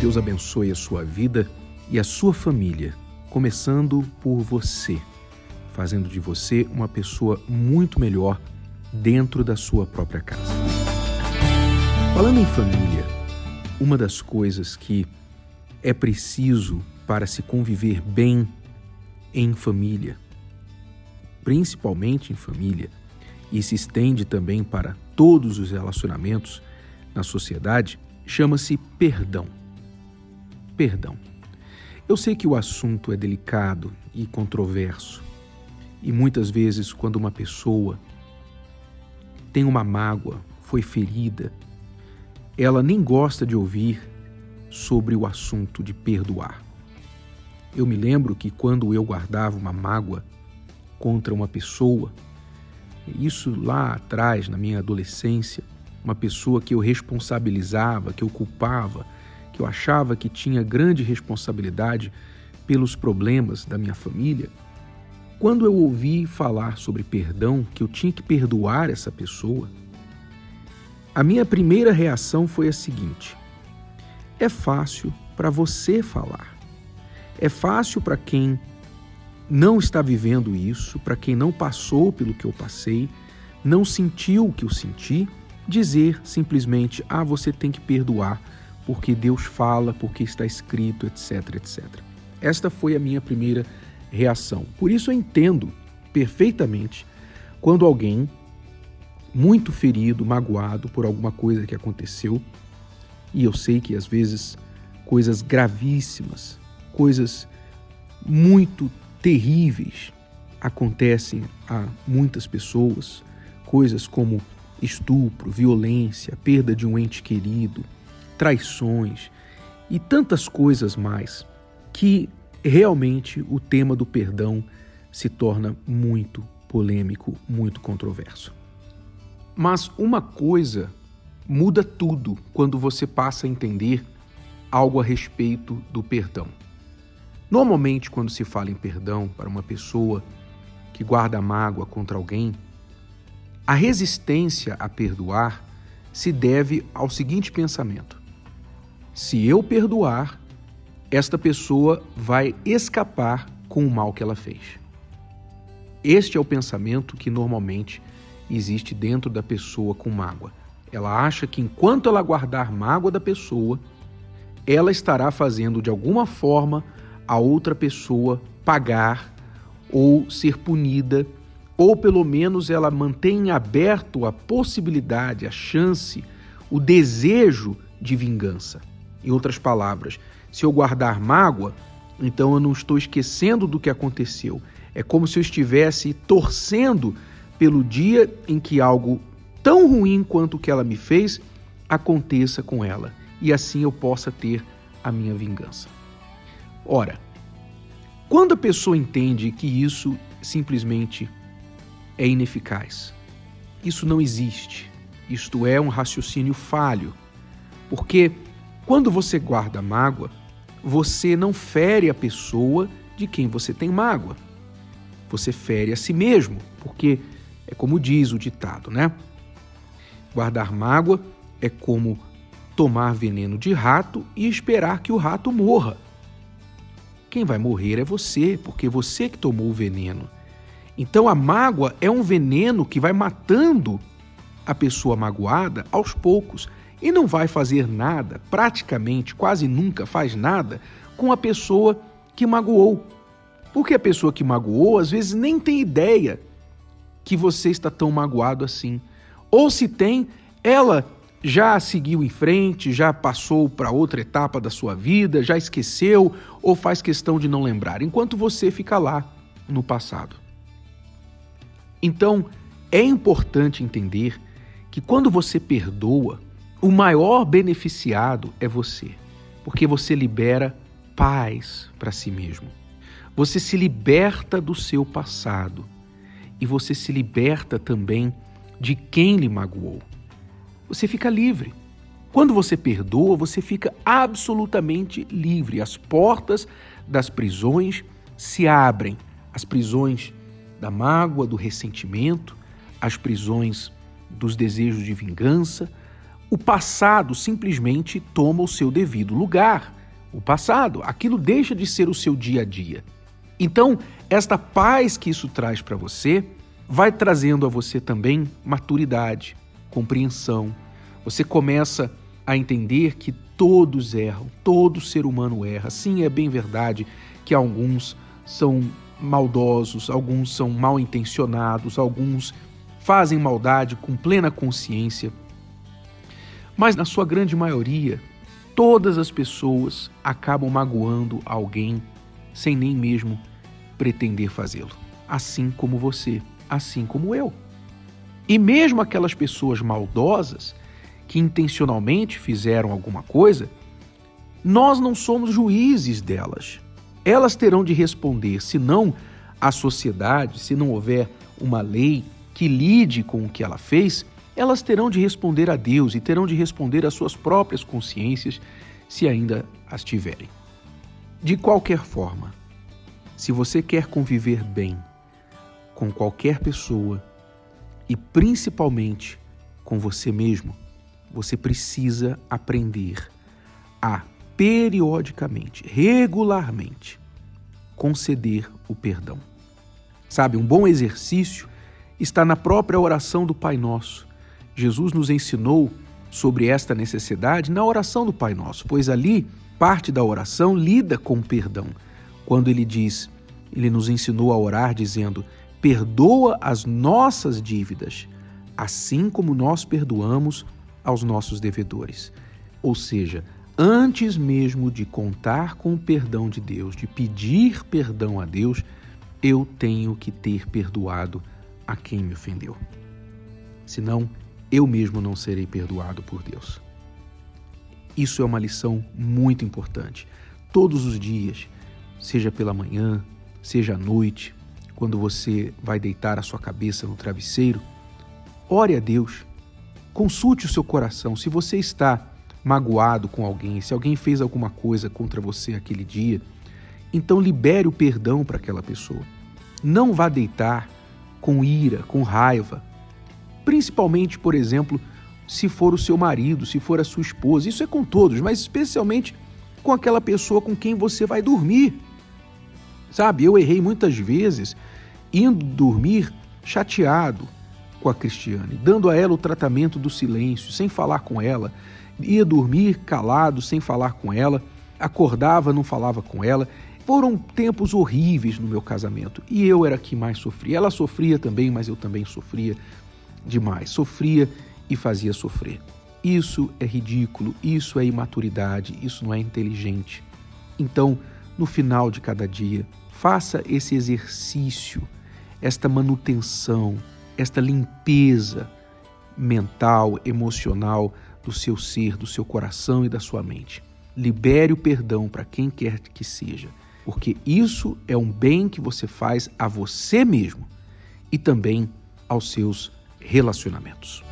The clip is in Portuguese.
Deus abençoe a sua vida e a sua família, começando por você, fazendo de você uma pessoa muito melhor dentro da sua própria casa. Falando em família, uma das coisas que é preciso para se conviver bem em família, principalmente em família, e se estende também para todos os relacionamentos na sociedade, chama-se perdão. Perdão. Eu sei que o assunto é delicado e controverso, e muitas vezes, quando uma pessoa tem uma mágoa, foi ferida, ela nem gosta de ouvir sobre o assunto de perdoar. Eu me lembro que quando eu guardava uma mágoa contra uma pessoa, isso lá atrás, na minha adolescência, uma pessoa que eu responsabilizava, que eu culpava, que eu achava que tinha grande responsabilidade pelos problemas da minha família, quando eu ouvi falar sobre perdão, que eu tinha que perdoar essa pessoa, a minha primeira reação foi a seguinte: é fácil para você falar. É fácil para quem não está vivendo isso, para quem não passou pelo que eu passei, não sentiu o que eu senti, dizer simplesmente: ah, você tem que perdoar, porque Deus fala, porque está escrito, etc, etc. Esta foi a minha primeira reação. Por isso eu entendo perfeitamente quando alguém muito ferido, magoado por alguma coisa que aconteceu, e eu sei que às vezes coisas gravíssimas, coisas muito terríveis acontecem a muitas pessoas, coisas como estupro, violência, perda de um ente querido, traições e tantas coisas mais que realmente o tema do perdão se torna muito polêmico, muito controverso. Mas uma coisa muda tudo quando você passa a entender algo a respeito do perdão. Normalmente, quando se fala em perdão para uma pessoa que guarda mágoa contra alguém, a resistência a perdoar se deve ao seguinte pensamento: se eu perdoar, esta pessoa vai escapar com o mal que ela fez. Este é o pensamento que normalmente existe dentro da pessoa com mágoa. Ela acha que enquanto ela guardar mágoa da pessoa, ela estará fazendo de alguma forma a outra pessoa pagar ou ser punida, ou pelo menos ela mantém aberto a possibilidade, a chance, o desejo de vingança. Em outras palavras, se eu guardar mágoa, então eu não estou esquecendo do que aconteceu. É como se eu estivesse torcendo pelo dia em que algo tão ruim quanto o que ela me fez aconteça com ela e assim eu possa ter a minha vingança. Ora, quando a pessoa entende que isso simplesmente é ineficaz, isso não existe, isto é um raciocínio falho, porque quando você guarda mágoa, você não fere a pessoa de quem você tem mágoa. Você fere a si mesmo, porque é como diz o ditado, né? Guardar mágoa é como tomar veneno de rato e esperar que o rato morra. Quem vai morrer é você, porque é você que tomou o veneno. Então a mágoa é um veneno que vai matando a pessoa magoada aos poucos e não vai fazer nada, praticamente quase nunca faz nada com a pessoa que magoou. Porque a pessoa que magoou às vezes nem tem ideia que você está tão magoado assim. Ou se tem, ela já seguiu em frente, já passou para outra etapa da sua vida, já esqueceu ou faz questão de não lembrar, enquanto você fica lá no passado. Então, é importante entender que quando você perdoa, o maior beneficiado é você, porque você libera paz para si mesmo. Você se liberta do seu passado e você se liberta também de quem lhe magoou. Você fica livre. Quando você perdoa, você fica absolutamente livre. As portas das prisões se abrem as prisões da mágoa, do ressentimento, as prisões dos desejos de vingança, o passado simplesmente toma o seu devido lugar. O passado, aquilo deixa de ser o seu dia a dia. Então, esta paz que isso traz para você vai trazendo a você também maturidade, compreensão. Você começa a entender que todos erram, todo ser humano erra. Sim, é bem verdade que alguns são maldosos, alguns são mal intencionados, alguns fazem maldade com plena consciência. Mas na sua grande maioria, todas as pessoas acabam magoando alguém sem nem mesmo pretender fazê-lo. Assim como você, assim como eu. E mesmo aquelas pessoas maldosas que intencionalmente fizeram alguma coisa, nós não somos juízes delas. Elas terão de responder, se não a sociedade, se não houver uma lei que lide com o que ela fez, elas terão de responder a Deus e terão de responder às suas próprias consciências, se ainda as tiverem. De qualquer forma, se você quer conviver bem com qualquer pessoa e principalmente com você mesmo, você precisa aprender a periodicamente, regularmente, conceder o perdão. Sabe, um bom exercício está na própria oração do Pai Nosso. Jesus nos ensinou sobre esta necessidade na oração do Pai Nosso, pois ali parte da oração lida com perdão. Quando ele diz, ele nos ensinou a orar dizendo: Perdoa as nossas dívidas, assim como nós perdoamos aos nossos devedores. Ou seja, antes mesmo de contar com o perdão de Deus, de pedir perdão a Deus, eu tenho que ter perdoado a quem me ofendeu. Senão, eu mesmo não serei perdoado por Deus. Isso é uma lição muito importante. Todos os dias, seja pela manhã, seja à noite, quando você vai deitar a sua cabeça no travesseiro, ore a Deus. Consulte o seu coração. Se você está magoado com alguém, se alguém fez alguma coisa contra você aquele dia, então libere o perdão para aquela pessoa. Não vá deitar com ira, com raiva. Principalmente, por exemplo, se for o seu marido, se for a sua esposa. Isso é com todos, mas especialmente com aquela pessoa com quem você vai dormir. Sabe, eu errei muitas vezes indo dormir chateado com a Cristiane, dando a ela o tratamento do silêncio, sem falar com ela, ia dormir calado, sem falar com ela, acordava, não falava com ela. Foram tempos horríveis no meu casamento e eu era que mais sofria. Ela sofria também, mas eu também sofria demais. Sofria e fazia sofrer. Isso é ridículo, isso é imaturidade, isso não é inteligente. Então, no final de cada dia, faça esse exercício, esta manutenção, esta limpeza mental, emocional do seu ser, do seu coração e da sua mente. Libere o perdão para quem quer que seja, porque isso é um bem que você faz a você mesmo e também aos seus relacionamentos.